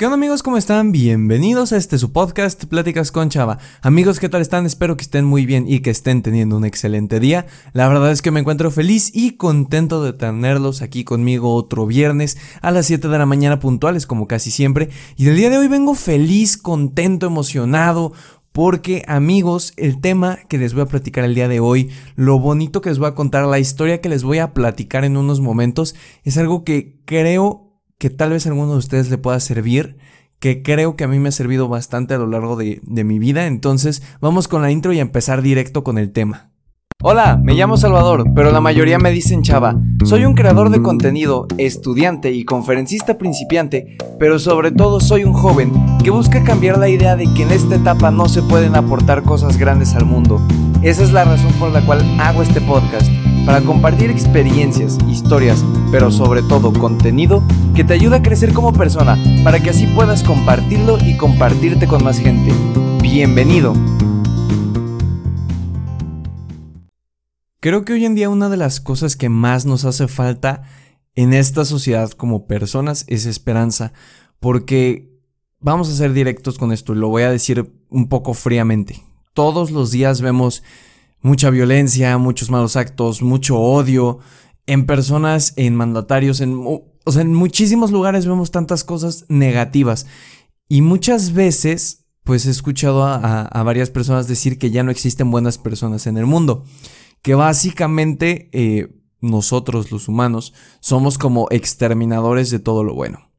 ¿Qué onda amigos? ¿Cómo están? Bienvenidos a este su podcast Pláticas con Chava. Amigos, ¿qué tal están? Espero que estén muy bien y que estén teniendo un excelente día. La verdad es que me encuentro feliz y contento de tenerlos aquí conmigo otro viernes a las 7 de la mañana puntuales como casi siempre. Y el día de hoy vengo feliz, contento, emocionado. Porque amigos, el tema que les voy a platicar el día de hoy, lo bonito que les voy a contar, la historia que les voy a platicar en unos momentos, es algo que creo que tal vez a alguno de ustedes le pueda servir, que creo que a mí me ha servido bastante a lo largo de, de mi vida. Entonces, vamos con la intro y a empezar directo con el tema. Hola, me llamo Salvador, pero la mayoría me dicen Chava. Soy un creador de contenido, estudiante y conferencista principiante, pero sobre todo soy un joven que busca cambiar la idea de que en esta etapa no se pueden aportar cosas grandes al mundo. Esa es la razón por la cual hago este podcast para compartir experiencias, historias, pero sobre todo contenido que te ayuda a crecer como persona, para que así puedas compartirlo y compartirte con más gente. Bienvenido. Creo que hoy en día una de las cosas que más nos hace falta en esta sociedad como personas es esperanza, porque vamos a ser directos con esto, lo voy a decir un poco fríamente. Todos los días vemos mucha violencia, muchos malos actos, mucho odio en personas, en mandatarios, en, o sea, en muchísimos lugares vemos tantas cosas negativas. Y muchas veces, pues he escuchado a, varias personas decir que ya no existen buenas personas en el mundo. Que básicamente eh, nosotros, los humanos, somos como exterminadores de todo lo bueno.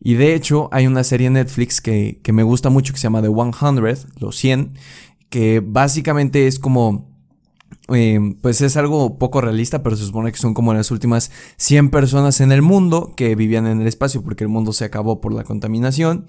Y de hecho, hay una serie en Netflix que, que me gusta mucho que se llama The 100, los 100, que básicamente es como Em, pues es algo poco realista, pero se supone que son como las últimas 100 personas en el mundo que vivían en el espacio porque el mundo se acabó por la contaminación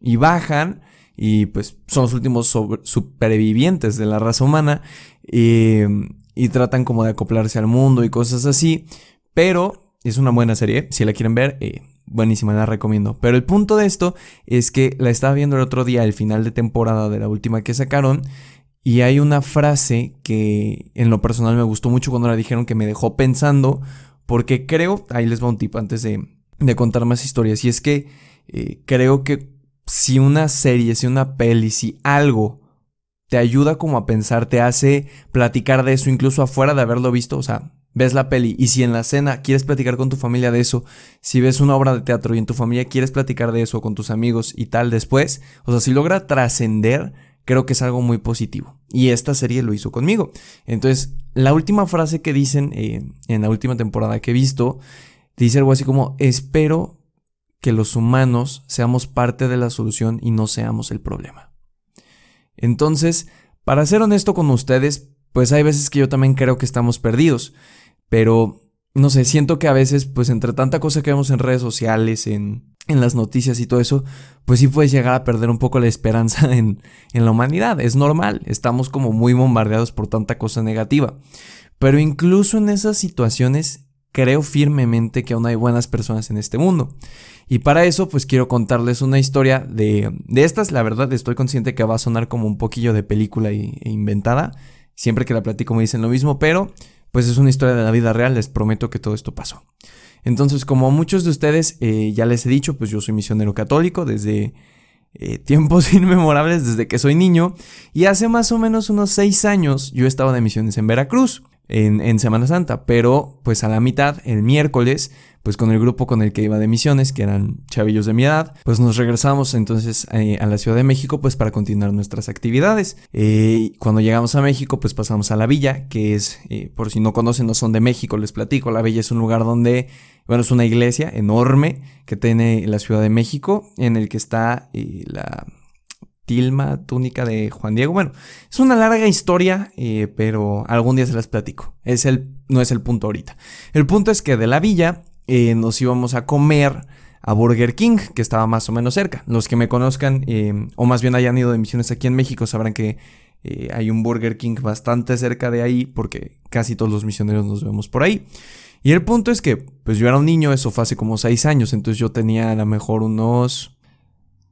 y bajan y pues son los últimos supervivientes de la raza humana em, y tratan como de acoplarse al mundo y cosas así, pero es una buena serie, si la quieren ver, eh, buenísima, la recomiendo. Pero el punto de esto es que la estaba viendo el otro día, el final de temporada de la última que sacaron, y hay una frase que en lo personal me gustó mucho cuando la dijeron que me dejó pensando, porque creo, ahí les va un tip antes de, contar más historias, y es que eh, creo que si una serie, si una peli, si algo te ayuda como a pensar, te hace platicar de eso incluso afuera de haberlo visto, o sea, ves la peli y si en la cena quieres platicar con tu familia de eso, si ves una obra de teatro y en tu familia quieres platicar de eso con tus amigos y tal después, o sea, si logra trascender, creo que es algo muy positivo. Y esta serie lo hizo conmigo. Entonces, la última frase que dicen eh, en la última temporada que he visto, dice algo así como, espero que los humanos seamos parte de la solución y no seamos el problema. Entonces, para ser honesto con ustedes, pues hay veces que yo también creo que estamos perdidos, pero no sé, siento que a veces, pues entre tanta cosa que vemos en redes sociales, en, en las noticias y todo eso, pues sí puedes llegar a perder un poco la esperanza en, en la humanidad. Es normal, estamos como muy bombardeados por tanta cosa negativa. Pero incluso en esas situaciones, creo firmemente que aún hay buenas personas en este mundo. Y para eso, pues quiero contarles una historia de, de estas. La verdad, estoy consciente que va a sonar como un poquillo de película e inventada. Siempre que la platico me dicen lo mismo, pero pues es una historia de la vida real, les prometo que todo esto pasó. Entonces, como muchos de ustedes eh, ya les he dicho, pues yo soy misionero católico desde eh, tiempos inmemorables, desde que soy niño, y hace más o menos unos seis años yo estaba de misiones en Veracruz en, Semana Santa, pero pues a la mitad, el miércoles, pues con el grupo con el que iba de misiones, que eran chavillos de mi edad, pues nos regresamos entonces eh, a la Ciudad de México pues para continuar nuestras actividades. Eh, cuando llegamos a México pues pasamos a la villa, que es, eh, por si no conocen, no son de México, les platico, la villa es un lugar donde, bueno, es una iglesia enorme que tiene la Ciudad de México, en el que está la tilma túnica de Juan Diego. Bueno, es una larga historia, eh, pero algún día se las platico. Es el, no es el punto ahorita. El punto es que de la villa eh, nos íbamos a comer a Burger King, que estaba más o menos cerca. Los que me conozcan, eh, o más bien hayan ido de misiones aquí en México, sabrán que hay un Burger King bastante cerca de ahí, porque casi todos los misioneros nos vemos por ahí. Y el punto es que, pues yo era un niño, eso fue hace como 6 años, entonces yo tenía a lo mejor unos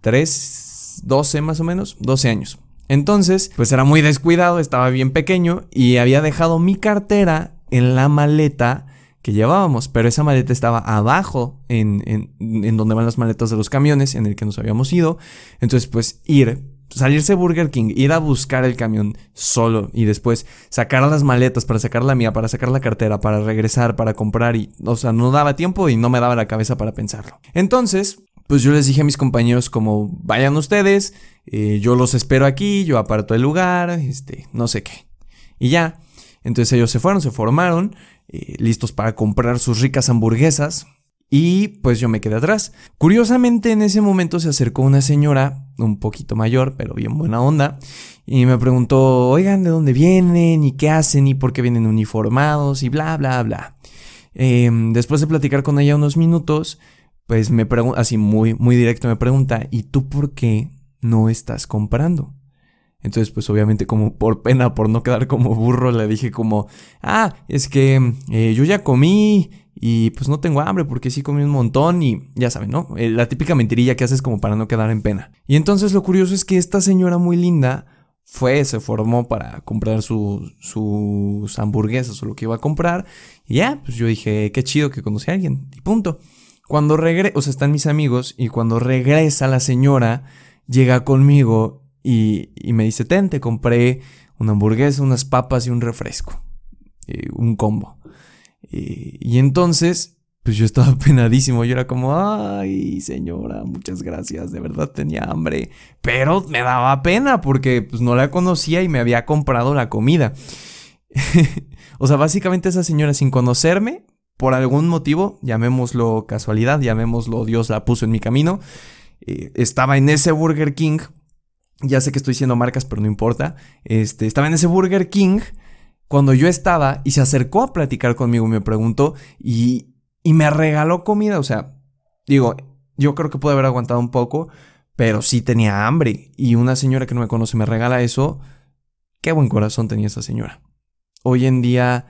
3, 12 más o menos, 12 años. Entonces, pues era muy descuidado, estaba bien pequeño y había dejado mi cartera en la maleta que llevábamos, pero esa maleta estaba abajo en, en, donde van las maletas de los camiones en el que nos habíamos ido. Entonces, pues ir, salirse Burger King, ir a buscar el camión solo y después sacar las maletas para sacar la mía, para sacar la cartera, para regresar, para comprar y, o sea, no daba tiempo y no me daba la cabeza para pensarlo. Entonces, pues yo les dije a mis compañeros como vayan ustedes, eh, yo los espero aquí, yo aparto el lugar, este, no sé qué. Y ya, entonces ellos se fueron, se formaron eh, listos para comprar sus ricas hamburguesas. Y pues yo me quedé atrás. Curiosamente en ese momento se acercó una señora, un poquito mayor, pero bien buena onda, y me preguntó, oigan, ¿de dónde vienen? ¿Y qué hacen? ¿Y por qué vienen uniformados? Y bla, bla, bla. Em, después de platicar con ella unos minutos, pues me pregunta, así muy, muy directo me pregunta, ¿y tú por qué no estás comprando? Entonces, pues obviamente como por pena, por no quedar como burro, le dije como, ah, es que eh, yo ya comí y pues no tengo hambre porque sí comí un montón y ya saben, ¿no? Eh, la típica mentirilla que haces como para no quedar en pena. Y entonces lo curioso es que esta señora muy linda fue, se formó para comprar sus hamburguesas o lo que iba a comprar. Y ya, pues yo dije, qué chido que conocí a alguien. Y punto. Cuando regresa, o sea, están mis amigos y cuando regresa la señora, llega conmigo y, me dice, ten, te compré una hamburguesa, unas papas y un refresco. Eh, un combo. y entonces, pues yo estaba penadísimo. Yo era como, ay, señora, muchas gracias. De verdad tenía hambre. Pero me daba pena porque pues, no la conocía y me había comprado la comida. o sea, básicamente esa señora sin conocerme, por algún motivo, llamémoslo casualidad, llamémoslo Dios la puso en mi camino, eh, estaba en ese Burger King ya sé que estoy diciendo marcas, pero no importa. Este, estaba en ese Burger King cuando yo estaba y se acercó a platicar conmigo, me preguntó y, y me regaló comida. O sea, digo, yo creo que pude haber aguantado un poco, pero sí tenía hambre. Y una señora que no me conoce me regala eso. Qué buen corazón tenía esa señora. Hoy en día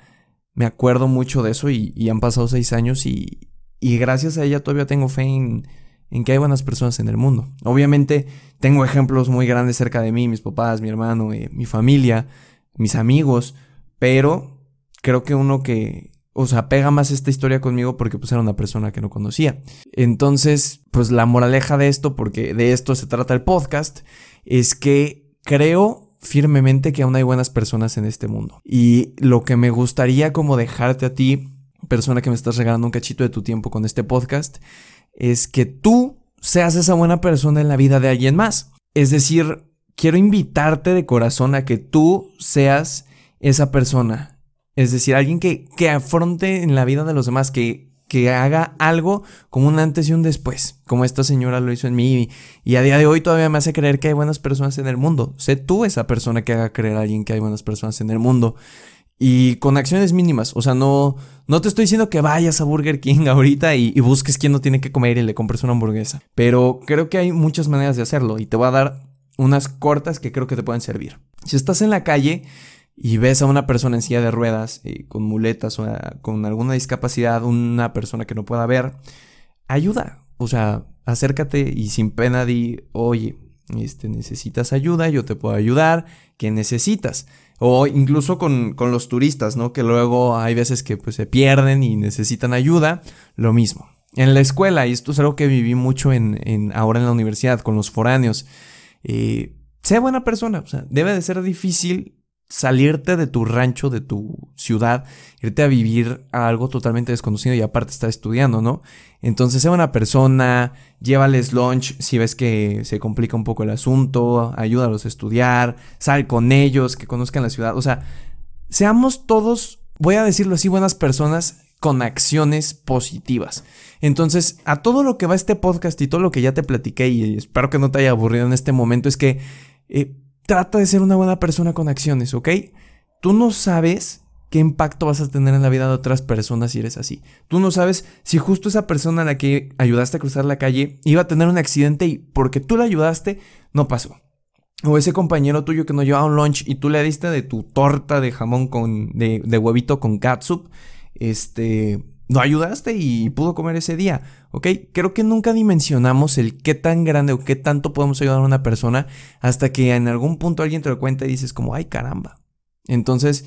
me acuerdo mucho de eso y, han pasado seis años y, y gracias a ella todavía tengo fe en en que hay buenas personas en el mundo. Obviamente tengo ejemplos muy grandes cerca de mí, mis papás, mi hermano, eh, mi familia, mis amigos, pero creo que uno que, o sea, pega más esta historia conmigo porque pues era una persona que no conocía. Entonces, pues la moraleja de esto, porque de esto se trata el podcast, es que creo firmemente que aún hay buenas personas en este mundo. Y lo que me gustaría como dejarte a ti, persona que me estás regalando un cachito de tu tiempo con este podcast, es que tú seas esa buena persona en la vida de alguien más. Es decir, quiero invitarte de corazón a que tú seas esa persona. Es decir, alguien que, que afronte en la vida de los demás, que, que haga algo como un antes y un después, como esta señora lo hizo en mí. Y a día de hoy todavía me hace creer que hay buenas personas en el mundo. Sé tú esa persona que haga creer a alguien que hay buenas personas en el mundo. Y con acciones mínimas. O sea, no, no te estoy diciendo que vayas a Burger King ahorita y, busques quién no tiene que comer y le compres una hamburguesa. Pero creo que hay muchas maneras de hacerlo y te voy a dar unas cortas que creo que te pueden servir. Si estás en la calle y ves a una persona en silla de ruedas, eh, con muletas o con alguna discapacidad, una persona que no pueda ver, ayuda. O sea, acércate y sin pena di, oye, este, necesitas ayuda, yo te puedo ayudar, ¿qué necesitas? O incluso con, los turistas, ¿no? Que luego hay veces que pues, se pierden y necesitan ayuda. Lo mismo. En la escuela, y esto es algo que viví mucho en, ahora en la universidad con los foráneos, eh, sea buena persona. O sea, debe de ser difícil salirte de tu rancho, de tu ciudad, irte a vivir a algo totalmente desconocido y aparte estar estudiando, ¿no? Entonces, sea una persona, llévales lunch si ves que se complica un poco el asunto, ayúdalos a estudiar, sal con ellos, que conozcan la ciudad, o sea, seamos todos, voy a decirlo así, buenas personas con acciones positivas. Entonces, a todo lo que va este podcast y todo lo que ya te platiqué y espero que no te haya aburrido en este momento es que eh, trata de ser una buena persona con acciones, ¿ok? Tú no sabes qué impacto vas a tener en la vida de otras personas si eres así. Tú no sabes si justo esa persona a la que ayudaste a cruzar la calle iba a tener un accidente y porque tú la ayudaste, no pasó. O ese compañero tuyo que no llevaba un lunch y tú le diste de tu torta de jamón con, de, huevito con catsup, este, no ayudaste y pudo comer ese día, ¿ok? Creo que nunca dimensionamos el qué tan grande o qué tanto podemos ayudar a una persona hasta que en algún punto alguien te lo cuenta y dices como, ay caramba. Entonces,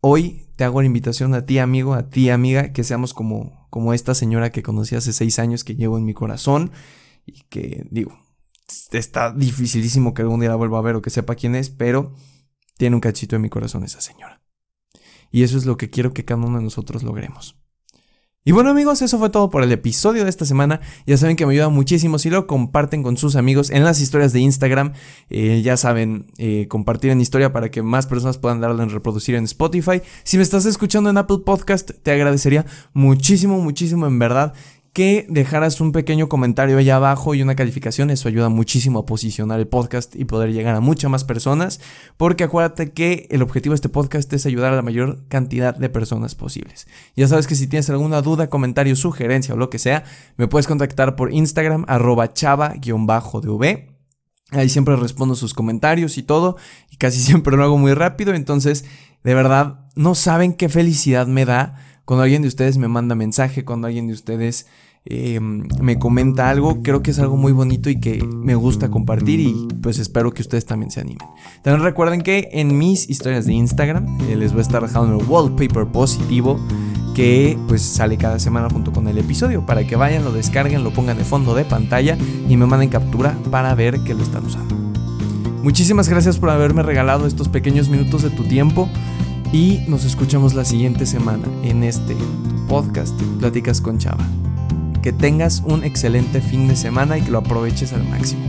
hoy te hago la invitación a ti amigo, a ti amiga, que seamos como, como esta señora que conocí hace seis años que llevo en mi corazón y que digo, está dificilísimo que algún día la vuelva a ver o que sepa quién es, pero tiene un cachito en mi corazón esa señora. Y eso es lo que quiero que cada uno de nosotros logremos. Y bueno amigos, eso fue todo por el episodio de esta semana. Ya saben que me ayuda muchísimo si lo comparten con sus amigos en las historias de Instagram. Eh, ya saben, eh, compartir en historia para que más personas puedan darle en reproducir en Spotify. Si me estás escuchando en Apple Podcast, te agradecería muchísimo, muchísimo en verdad que dejaras un pequeño comentario allá abajo y una calificación. Eso ayuda muchísimo a posicionar el podcast y poder llegar a muchas más personas. Porque acuérdate que el objetivo de este podcast es ayudar a la mayor cantidad de personas posibles. Ya sabes que si tienes alguna duda, comentario, sugerencia o lo que sea, me puedes contactar por Instagram arroba chava-dv. Ahí siempre respondo sus comentarios y todo. Y casi siempre lo hago muy rápido. Entonces, de verdad, no saben qué felicidad me da cuando alguien de ustedes me manda mensaje, cuando alguien de ustedes eh, me comenta algo, creo que es algo muy bonito y que me gusta compartir y pues espero que ustedes también se animen. También recuerden que en mis historias de Instagram eh, les voy a estar dejando el wallpaper positivo que pues sale cada semana junto con el episodio para que vayan, lo descarguen, lo pongan de fondo de pantalla y me manden captura para ver que lo están usando. Muchísimas gracias por haberme regalado estos pequeños minutos de tu tiempo y nos escuchamos la siguiente semana en este podcast Pláticas con Chava. Que tengas un excelente fin de semana y que lo aproveches al máximo.